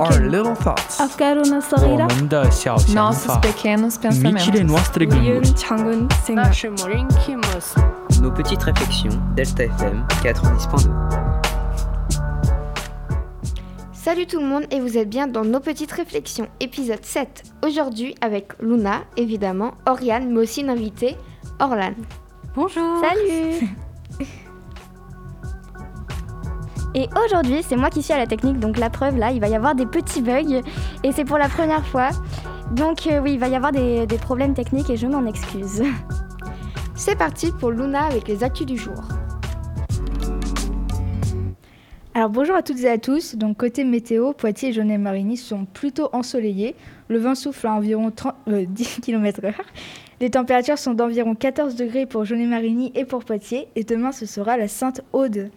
Our little thoughts. Nossos pequenos pensamentos. Nos petites réflexions, Delta FM 90.2. Salut tout le monde et vous êtes bien dans Nos Petites Réflexions, épisode 7. Aujourd'hui avec Luna, évidemment, Oriane, mais aussi l'invité, Orlan. Bonjour Salut Et aujourd'hui, c'est moi qui suis à la technique, donc la preuve, là, il va y avoir des petits bugs, et c'est pour la première fois. Donc euh, oui, il va y avoir des, problèmes techniques et je m'en excuse. C'est parti pour Luna avec les actus du jour. Alors bonjour à toutes et à tous. Donc côté météo, Poitiers et Jaunet-Marigny sont plutôt ensoleillés. Le vent souffle à environ 30, euh, 10 km/h. Les températures sont d'environ 14 degrés pour Jaunet-Marigny et pour Poitiers. Et demain, ce sera la Sainte-Aude.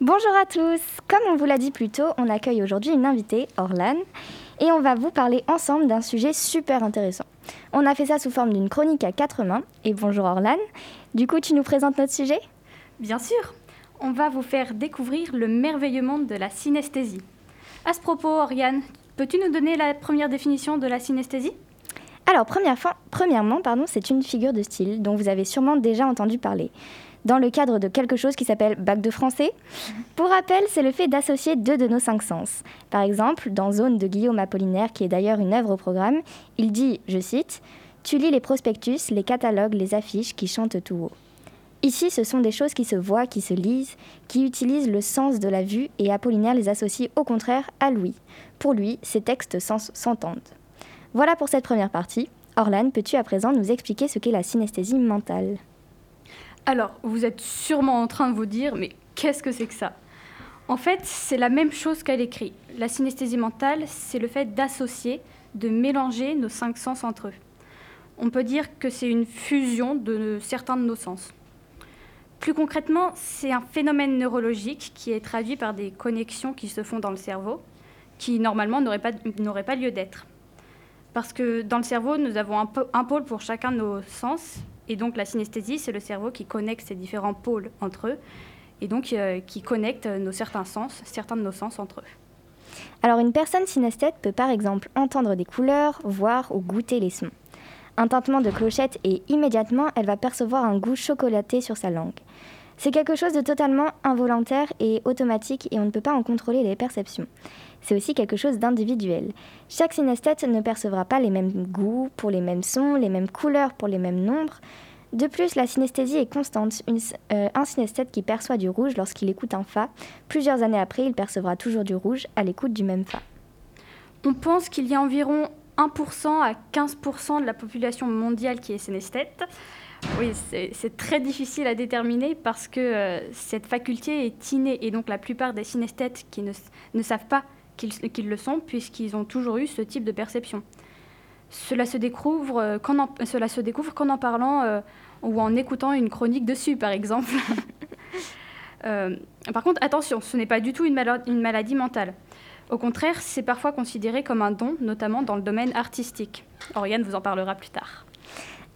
Bonjour à tous Comme on vous l'a dit plus tôt, on accueille aujourd'hui une invitée, Orlan, et on va vous parler ensemble d'un sujet super intéressant. On a fait ça sous forme d'une chronique à quatre mains, et bonjour Orlan. Du coup, tu nous présentes notre sujet? Bien sûr, on va vous faire découvrir le merveilleux monde de la synesthésie. À ce propos, Oriane, peux-tu nous donner la première définition de la synesthésie? Alors, première fois- premièrement, pardon, c'est une figure de style dont vous avez sûrement déjà entendu parler. Dans le cadre de quelque chose qui s'appelle bac de français. Pour rappel, c'est le fait d'associer deux de nos cinq sens. Par exemple, dans Zone de Guillaume Apollinaire, qui est d'ailleurs une œuvre au programme, il dit, je cite, Tu lis les prospectus, les catalogues, les affiches qui chantent tout haut. Ici, ce sont des choses qui se voient, qui se lisent, qui utilisent le sens de la vue et Apollinaire les associe au contraire à l'ouïe. Pour lui, ces textes s'en- s'entendent. Voilà pour cette première partie. Orlan, peux-tu à présent nous expliquer ce qu'est la synesthésie mentale? Alors, vous êtes sûrement en train de vous dire, mais qu'est-ce que c'est que ça? En fait, c'est la même chose qu'à l'écrit. La synesthésie mentale, c'est le fait d'associer, de mélanger nos cinq sens entre eux. On peut dire que c'est une fusion de certains de nos sens. Plus concrètement, c'est un phénomène neurologique qui est traduit par des connexions qui se font dans le cerveau, qui normalement n'auraient pas, lieu d'être. Parce que dans le cerveau, nous avons un pôle pour chacun de nos sens, et donc la synesthésie, c'est le cerveau qui connecte ces différents pôles entre eux, et donc euh, qui connecte nos certains sens, certains de nos sens entre eux. Alors, une personne synesthète peut par exemple entendre des couleurs, voir ou goûter les sons. Un tintement de clochette et immédiatement, elle va percevoir un goût chocolaté sur sa langue. C'est quelque chose de totalement involontaire et automatique et on ne peut pas en contrôler les perceptions. C'est aussi quelque chose d'individuel. Chaque synesthète ne percevra pas les mêmes goûts pour les mêmes sons, les mêmes couleurs pour les mêmes nombres. De plus, la synesthésie est constante. Euh, un synesthète qui perçoit du rouge lorsqu'il écoute un fa, plusieurs années après, il percevra toujours du rouge à l'écoute du même fa. On pense qu'il y a environ 1% à 15% de la population mondiale qui est synesthète. Oui, c'est très difficile à déterminer parce que euh, cette faculté est innée et donc la plupart des synesthètes qui ne, ne savent pas qu'ils le sont puisqu'ils ont toujours eu ce type de perception. Cela se découvre euh, qu'en en, cela se découvre en parlant euh, ou en écoutant une chronique dessus, par exemple. Euh, par contre, attention, ce n'est pas du tout une, une maladie mentale. Au contraire, c'est parfois considéré comme un don, notamment dans le domaine artistique. Oriane vous en parlera plus tard.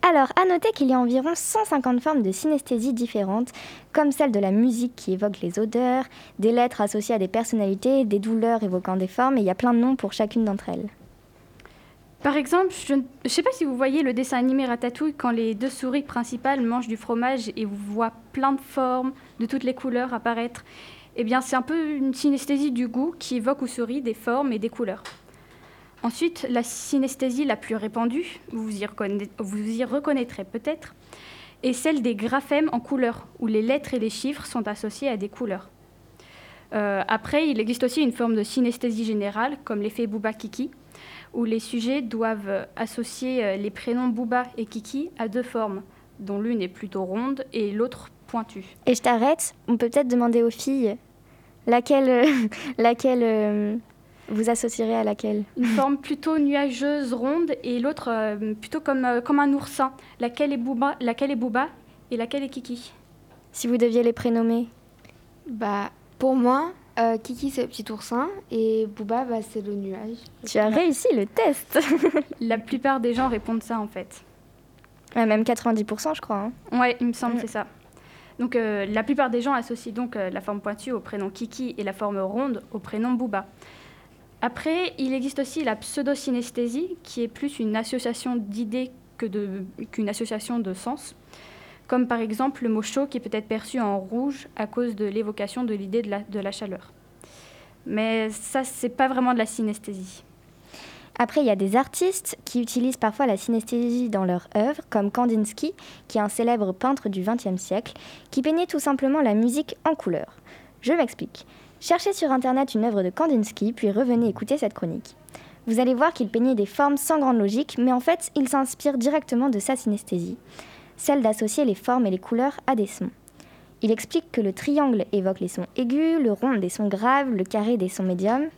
Alors, à noter qu'il y a environ 150 formes de synesthésie différentes, comme celle de la musique qui évoque les odeurs, des lettres associées à des personnalités, des douleurs évoquant des formes, et il y a plein de noms pour chacune d'entre elles. Par exemple, je ne sais pas si vous voyez le dessin animé Ratatouille quand les deux souris principales mangent du fromage et vous voient plein de formes, de toutes les couleurs apparaître. Eh bien, c'est un peu une synesthésie du goût qui évoque aux souris des formes et des couleurs. Ensuite, la synesthésie la plus répandue, vous y, vous y reconnaîtrez peut-être, est celle des graphèmes en couleurs, où les lettres et les chiffres sont associés à des couleurs. Euh, après, il existe aussi une forme de synesthésie générale, comme l'effet Booba-Kiki, où les sujets doivent associer euh, les prénoms Booba et Kiki à deux formes, dont l'une est plutôt ronde et l'autre pointue. Et je t'arrête, on peut peut-être demander aux filles laquelle, laquelle euh, vous associerez à laquelle? Une forme plutôt nuageuse, ronde, et l'autre euh, plutôt comme, euh, comme un oursin. Laquelle est, Booba, laquelle est Booba et laquelle est Kiki? Si vous deviez les prénommer Bah, pour moi, euh, Kiki c'est le petit oursin et Booba bah, c'est le nuage. Tu as réussi le test La plupart des gens répondent ça en fait. Ouais, Même 90% je crois. hein. Ouais, il me semble, c'est ça. Donc euh, la plupart des gens associent donc euh, la forme pointue au prénom Kiki et la forme ronde au prénom Booba. Après, il existe aussi la pseudo-synesthésie, qui est plus une association d'idées qu'une association de sens. Comme par exemple le mot chaud qui peut être perçu en rouge à cause de l'évocation de l'idée de la, chaleur. Mais ça, c'est pas vraiment de la synesthésie. Après, il y a des artistes qui utilisent parfois la synesthésie dans leurs œuvres, comme Kandinsky, qui est un célèbre peintre du XXe siècle, qui peignait tout simplement la musique en couleur. Je m'explique. Cherchez sur Internet une œuvre de Kandinsky, puis revenez écouter cette chronique. Vous allez voir qu'il peignait des formes sans grande logique, mais en fait, il s'inspire directement de sa synesthésie, celle d'associer les formes et les couleurs à des sons. Il explique que le triangle évoque les sons aigus, le rond des sons graves, le carré des sons médiums.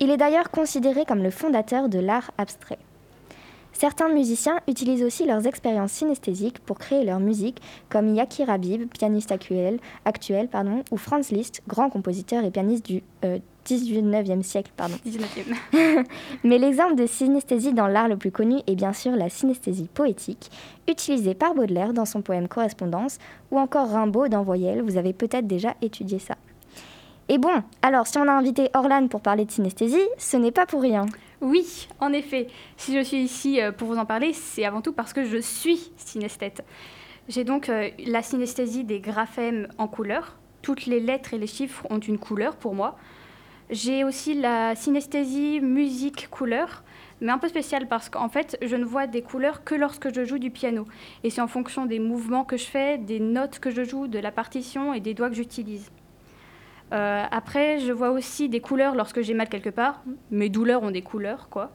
Il est d'ailleurs considéré comme le fondateur de l'art abstrait. Certains musiciens utilisent aussi leurs expériences synesthésiques pour créer leur musique, comme Yaki Rabib, pianiste actuel, actuel pardon, ou Franz Liszt, grand compositeur et pianiste du euh, 19e siècle. Pardon. 19e. Mais l'exemple de synesthésie dans l'art le plus connu est bien sûr la synesthésie poétique, utilisée par Baudelaire dans son poème Correspondance, ou encore Rimbaud dans Voyelle, vous avez peut-être déjà étudié ça. Et bon, alors si on a invité Orlan pour parler de synesthésie, ce n'est pas pour rien. Oui, en effet. Si je suis ici euh, pour vous en parler, c'est avant tout parce que je suis synesthète. J'ai donc euh, la synesthésie des graphèmes en couleur. Toutes les lettres et les chiffres ont une couleur pour moi. J'ai aussi la synesthésie musique-couleur, mais un peu spéciale parce qu'en fait, je ne vois des couleurs que lorsque je joue du piano. Et c'est en fonction des mouvements que je fais, des notes que je joue, de la partition et des doigts que j'utilise. Euh, après, je vois aussi des couleurs lorsque j'ai mal quelque part. Mes douleurs ont des couleurs, quoi.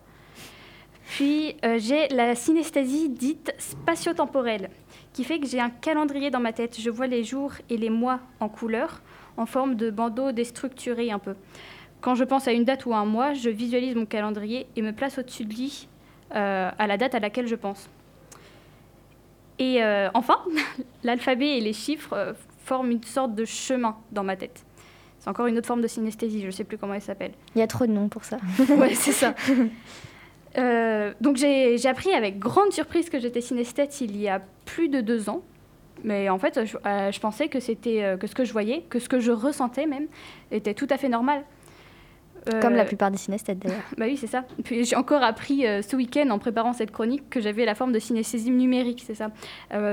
Puis, euh, j'ai la synesthésie dite spatio-temporelle, qui fait que j'ai un calendrier dans ma tête. Je vois les jours et les mois en couleur, en forme de bandeau déstructuré un peu. Quand je pense à une date ou à un mois, je visualise mon calendrier et me place au-dessus de lui euh, à la date à laquelle je pense. Et enfin, l'alphabet et les chiffres forment une sorte de chemin dans ma tête. C'est encore une autre forme de synesthésie, je ne sais plus comment elle s'appelle. Il y a trop de noms pour ça. ouais, c'est ça. Euh, donc j'ai appris avec grande surprise que j'étais synesthète il y a plus de deux ans. Mais en fait, je, euh, je pensais que c'était euh, que ce que je voyais, que ce que je ressentais même, était tout à fait normal. Comme la plupart des synesthètes d'ailleurs. Bah oui, c'est ça. Puis j'ai encore appris ce week-end en préparant cette chronique que j'avais la forme de synesthésie numérique, c'est ça.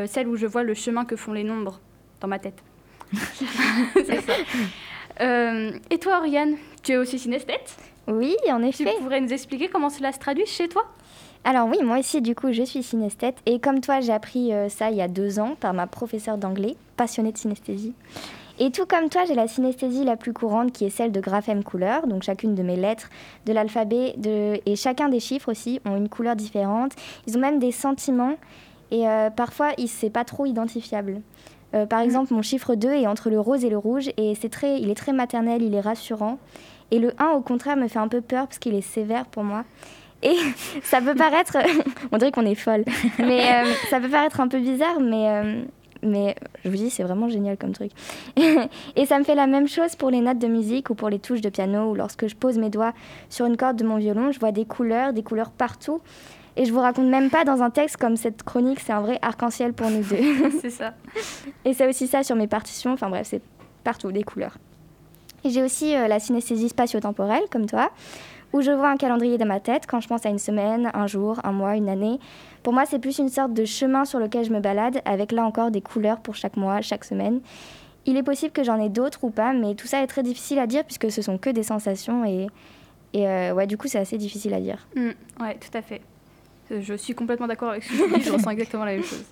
Celle où je vois le chemin que font les nombres dans ma tête. c'est ça. Euh, et toi, Oriane, tu es aussi synesthète Oui, en Tu effet. pourrais nous expliquer comment cela se traduit chez toi? Alors oui, moi aussi, du coup, je suis synesthète. Et comme toi, j'ai appris euh, ça il y a deux ans par ma professeure d'anglais, passionnée de synesthésie. Et tout comme toi, j'ai la synesthésie la plus courante qui est celle de graphème couleur. Donc chacune de mes lettres de l'alphabet de... et chacun des chiffres aussi ont une couleur différente. Ils ont même des sentiments et euh, parfois, c'est pas trop identifiable. Euh, par exemple, mon chiffre 2 est entre le rose et le rouge et c'est très, il est très maternel, il est rassurant. Et le 1, au contraire, me fait un peu peur parce qu'il est sévère pour moi. Et ça peut paraître, on dirait qu'on est folle, mais euh, ça peut paraître un peu bizarre, mais, euh, mais je vous dis, c'est vraiment génial comme truc. et ça me fait la même chose pour les notes de musique ou pour les touches de piano ou lorsque je pose mes doigts sur une corde de mon violon, je vois des couleurs, des couleurs partout. Et je vous raconte même pas dans un texte comme cette chronique, c'est un vrai arc-en-ciel pour nous deux. C'est ça. Et c'est aussi ça sur mes partitions, enfin bref, c'est partout des couleurs. Et j'ai aussi euh, la synesthésie spatio-temporelle, comme toi, où je vois un calendrier dans ma tête quand je pense à une semaine, un jour, un mois, une année. Pour moi, c'est plus une sorte de chemin sur lequel je me balade, avec là encore des couleurs pour chaque mois, chaque semaine. Il est possible que j'en ai d'autres ou pas, mais tout ça est très difficile à dire puisque ce sont que des sensations et, et euh, ouais, du coup, c'est assez difficile à dire. Mm, ouais, tout à fait. Euh, Je suis complètement d'accord avec ce que tu dis, je ressens exactement la même chose.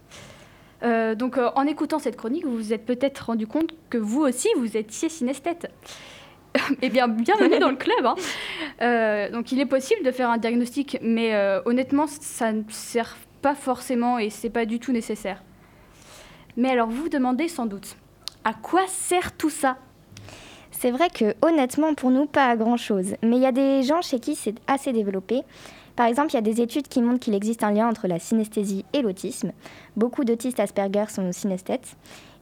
Euh, donc, euh, en écoutant cette chronique, vous vous êtes peut-être rendu compte que vous aussi, vous étiez synesthète. eh bien, bienvenue dans le club. hein. Donc, il est possible de faire un diagnostic, mais honnêtement, ça ne sert pas forcément et c'est pas du tout nécessaire. Mais alors, vous vous demandez sans doute, à quoi sert tout ça? C'est vrai que honnêtement pour nous pas à grand chose, mais il y a des gens chez qui c'est assez développé. Par exemple, il y a des études qui montrent qu'il existe un lien entre la synesthésie et l'autisme. Beaucoup d'autistes Asperger sont synesthètes.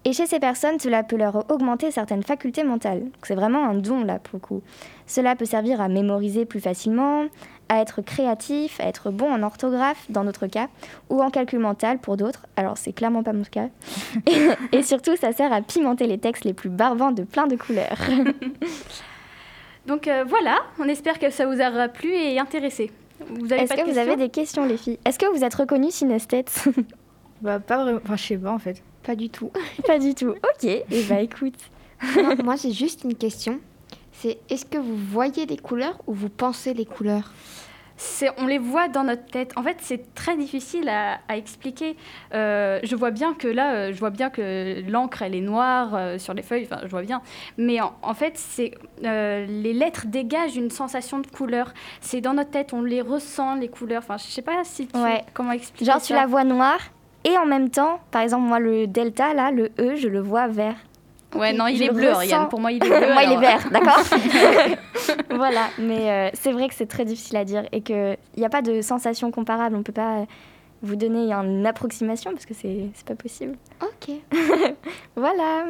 Et chez ces personnes, cela peut leur augmenter certaines facultés mentales. C'est vraiment un don là pour le coup. Cela peut servir à mémoriser plus facilement, à être créatif, à être bon en orthographe dans notre cas, ou en calcul mental pour d'autres. Alors c'est clairement pas mon cas. et, et surtout, ça sert à pimenter les textes les plus barbants de plein de couleurs. Donc euh, voilà, on espère que ça vous aura plu et intéressé. Est-ce que vous avez des questions, les filles? Est-ce que vous êtes reconnues synesthètes Bah, pas vraiment. Enfin, je sais pas en fait. Pas du tout. Pas du tout. Ok, et bah écoute. moi, moi, j'ai juste une question. C'est est-ce que vous voyez les couleurs ou vous pensez les couleurs? C'est- on les voit dans notre tête. En fait, c'est très difficile à, à expliquer. Euh, je vois bien que là, euh, je vois bien que l'encre, elle est noire euh, sur les feuilles. Enfin, je vois bien. Mais en, en fait, c'est euh, les lettres dégagent une sensation de couleur. C'est dans notre tête, on les ressent les couleurs. Enfin, je sais pas si tu, Ouais. comment expliquer Genre, tu ça. la vois noire, et en même temps, par exemple, moi, le delta, là, le E, je le vois vert. Ouais, non, il Je est le bleu, ressens. Pour moi, il est bleu. moi, il est vert, d'accord Voilà, mais euh, c'est vrai que c'est très difficile à dire et qu'il n'y a pas de sensation comparable. On ne peut pas vous donner une approximation parce que c'est pas possible. Ok. Voilà.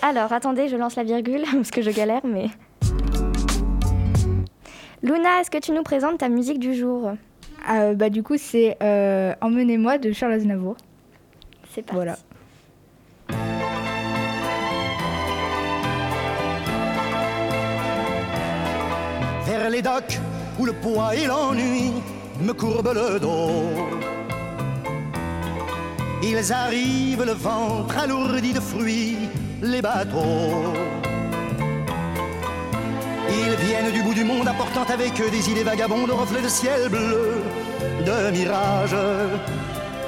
Alors, attendez, je lance la virgule parce que je galère, mais. Luna, est-ce que tu nous présentes ta musique du jour? Euh, bah, du coup, c'est euh, Emmenez-moi de Charles Aznavour. C'est parti. Voilà. vers les docks où le poids et l'ennui me courbent le dos. Ils arrivent le ventre alourdi de fruits, les bateaux. Viennent du bout du monde apportant avec eux des idées vagabondes, reflets de ciel bleu, de mirages.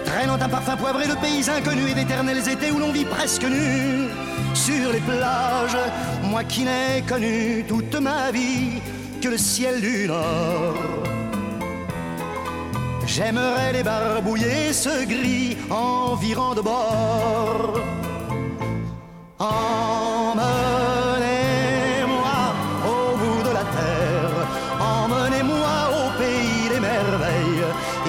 Traînant un parfum poivré de pays inconnus et d'éternels étés où l'on vit presque nu sur les plages. Moi qui n'ai connu toute ma vie que le ciel du Nord. J'aimerais les barbouiller ce gris environ de bord.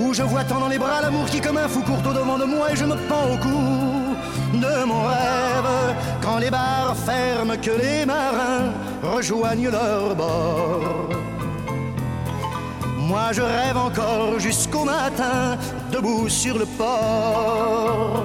Où je vois tant dans les bras l'amour qui comme un fou court au devant de moi et je me pends au cou de mon rêve. Quand les bars ferment, que les marins rejoignent leur bord. Moi je rêve encore jusqu'au matin, debout sur le port.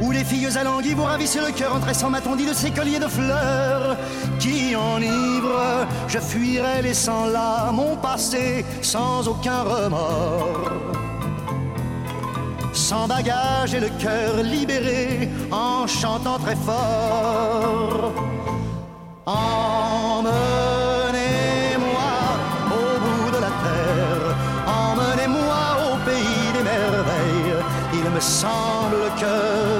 Où les filles alanguies vous ravissent le cœur en tressant ma tondie de ces colliers de fleurs qui enivrent. Je fuirai laissant là mon passé sans aucun remords sans bagage et le cœur libéré en chantant très fort. Emmenez-moi au bout de la terre, emmenez-moi au pays des merveilles. Il me semble que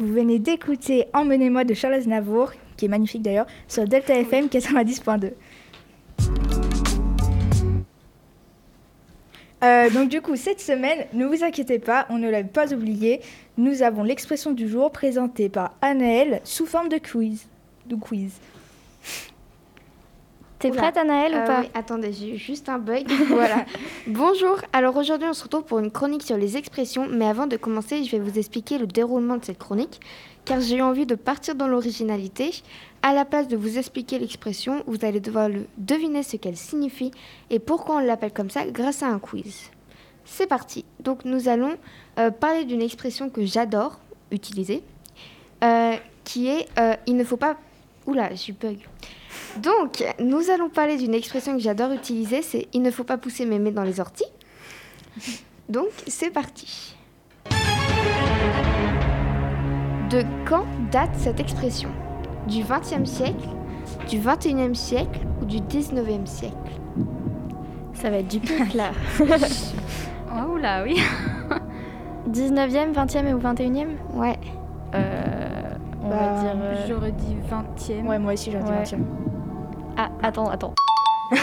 Vous venez d'écouter Emmenez-moi de Charles Aznavour, qui est magnifique d'ailleurs, sur Delta FM 90.2. Euh, donc du coup, cette semaine, ne vous inquiétez pas, on ne l'a pas oublié. Nous avons l'expression du jour présentée par Anaël sous forme de quiz. De quiz. T'es prête, Anaël, Euh, ou pas oui, attendez, j'ai eu juste un bug. voilà. Bonjour. Alors aujourd'hui, on se retrouve pour une chronique sur les expressions. Mais avant de commencer, je vais vous expliquer le déroulement de cette chronique. Car j'ai eu envie de partir dans l'originalité. À la place de vous expliquer l'expression, vous allez devoir le deviner ce qu'elle signifie et pourquoi on l'appelle comme ça grâce à un quiz. C'est parti. Donc nous allons euh, parler d'une expression que j'adore utiliser, euh, qui est euh, il ne faut pas. Oula, j'ai eu bug. Donc, nous allons parler d'une expression que j'adore utiliser, c'est il ne faut pas pousser mémé dans les orties. Donc, c'est parti. De quand date cette expression? Du XXe siècle, du XXIe siècle ou du XIXe siècle? Ça va être du pic, là. Oh là, oui. 19e, 20e ou 21e Ouais. euh, On Bah, va dire... euh, J'aurais dit 20e. Ouais, moi aussi, j'en Ouais. dis Ah, attends, attends.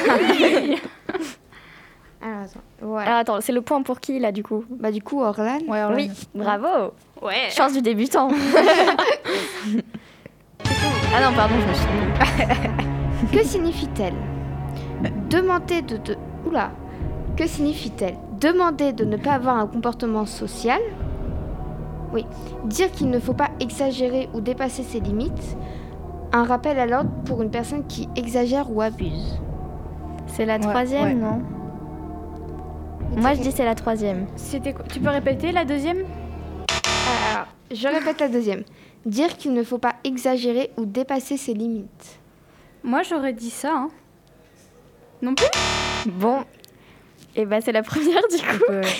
Alors, attends. Ouais. Alors, attends, c'est le point pour qui, là, du coup Bah, du coup, Orlan. Ouais, Orlan. Oui, bravo Ouais. Chance du débutant Ah non, pardon, je me suis. Que signifie-t-elle? Demander de, de... Oula Que signifie-t-elle? Demander de ne pas avoir un comportement social? Oui. Dire qu'il ne faut pas exagérer ou dépasser ses limites? Un rappel à l'ordre pour une personne qui exagère ou abuse. C'est la Ouais, troisième, ouais. non Moi, je dis c'est la troisième. C'était quoi Tu peux répéter la deuxième Alors, je répète la deuxième. Dire qu'il ne faut pas exagérer ou dépasser ses limites. Moi, j'aurais dit ça. hein. Non plus Bon, et bah c'est la première, du coup. Euh,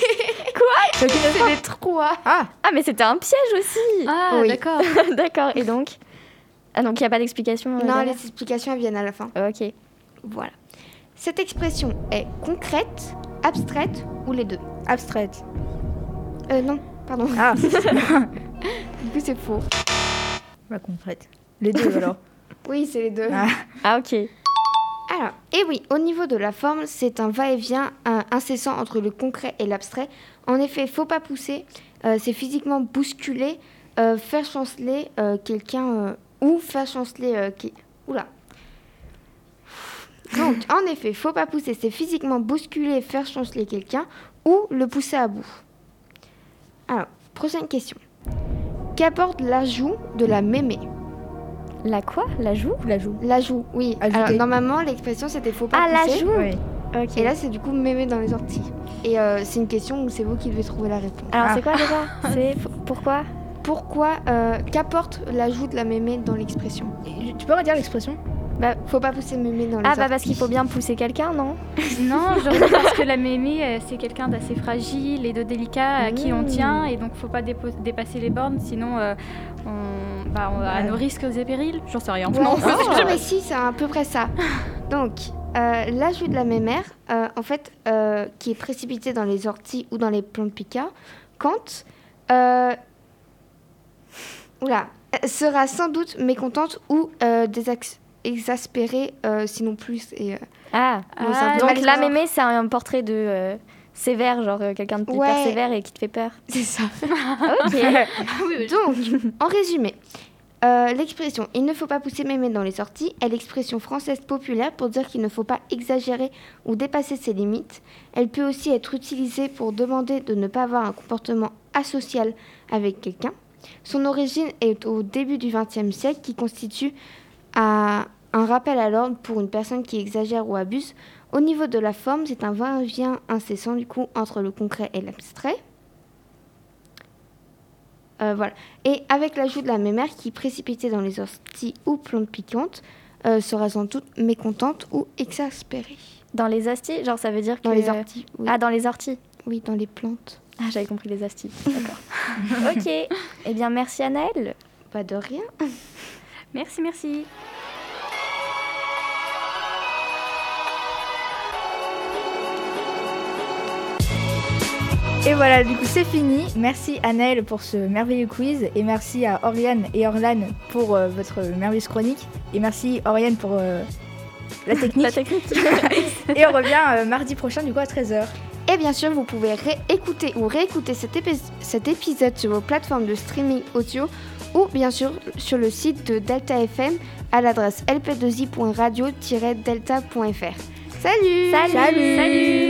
C'est les trois. Ah, Ah, mais c'était un piège aussi Ah, Oui. d'accord. D'accord, et donc Ah, donc il n'y a pas d'explication euh, Non, les explications elles viennent à la fin. Ok. Voilà. Cette expression est concrète, abstraite ou les deux? Abstraite. Euh, non, pardon. Ah, Du coup, c'est faux. bah concrète. Les deux alors. Oui, c'est les deux. Ah. Ah, ok. Alors, et oui, au niveau de la forme, c'est un va-et-vient incessant entre le concret et l'abstrait. En effet, faut pas pousser, euh, c'est physiquement bousculer, euh, faire chanceler euh, quelqu'un euh, ou faire chanceler euh, qui... Oula. Donc, en effet, faut pas pousser, c'est physiquement bousculer, faire chanceler quelqu'un ou le pousser à bout. Alors, prochaine question. Qu'apporte l'ajout de la mémé? La quoi? La joue? La joue. L'ajout, oui. Ajouter. Alors, normalement, l'expression c'était faut pas Ah, pousser. l'ajout Oui. Et là, c'est du coup mémé dans les orties. Et euh, c'est une question où c'est vous qui devez trouver la réponse. Alors, Ah. c'est quoi déjà? C'est pourquoi? Pourquoi, euh, qu'apporte l'ajout de la mémé dans l'expression? Tu peux redire l'expression? Faut pas pousser mémé dans les Ah, bah parce qu'il faut bien pousser quelqu'un, non? Non, dit parce que la mémé, euh, c'est quelqu'un d'assez fragile et de délicat à qui on Mmh. tient, et donc faut pas dépo- dépasser les bornes, sinon euh, on, bah, on a à nos risques et périls. J'en sais rien. Ouais, Non, mais si, c'est à peu près ça. Donc, euh, l'ajout de la mémère, euh, en fait, euh, qui est précipité dans les orties ou dans les plantes pica, quand euh, oula, euh, sera sans doute mécontente ou euh, exaspérée, euh, sinon plus. Et, euh, Ah, peu donc fort. mémé, c'est un portrait de sévère, genre quelqu'un de hyper Ouais. sévère et qui te fait peur. C'est ça. Ok. Donc, en résumé, l'expression il ne faut pas pousser mémé dans les sorties est l'expression française populaire pour dire qu'il ne faut pas exagérer ou dépasser ses limites. Elle peut aussi être utilisée pour demander de ne pas avoir un comportement asocial avec quelqu'un. Son origine est au début du XXe siècle qui constitue un rappel à l'ordre pour une personne qui exagère ou abuse. Au niveau de la forme, c'est un va-et-vient incessant du coup entre le concret et l'abstrait. Euh, voilà. Et avec l'ajout de la mémère qui, précipitée dans les orties ou plantes piquantes, euh, sera sans doute mécontente ou exaspérée. Dans les hosties, genre ça veut dire que... Dans les orties, oui. Ah, dans les orties. Oui, dans les plantes. Ah, j'avais compris les hosties. D'accord. ok. Eh bien, merci Anaëlle. Pas de rien. Merci, merci. Et voilà, du coup c'est fini. Merci à Naël pour ce merveilleux quiz et merci à Oriane et Orlan pour euh, votre merveilleuse chronique et merci Oriane pour euh, la technique. La technique. et on revient euh, mardi prochain du coup à 13h. Et bien sûr, vous pouvez réécouter ou réécouter cet épisode sur vos plateformes de streaming audio ou bien sûr sur le site de Delta FM à l'adresse lp2i.radio-delta.fr. Salut Salut. Salut.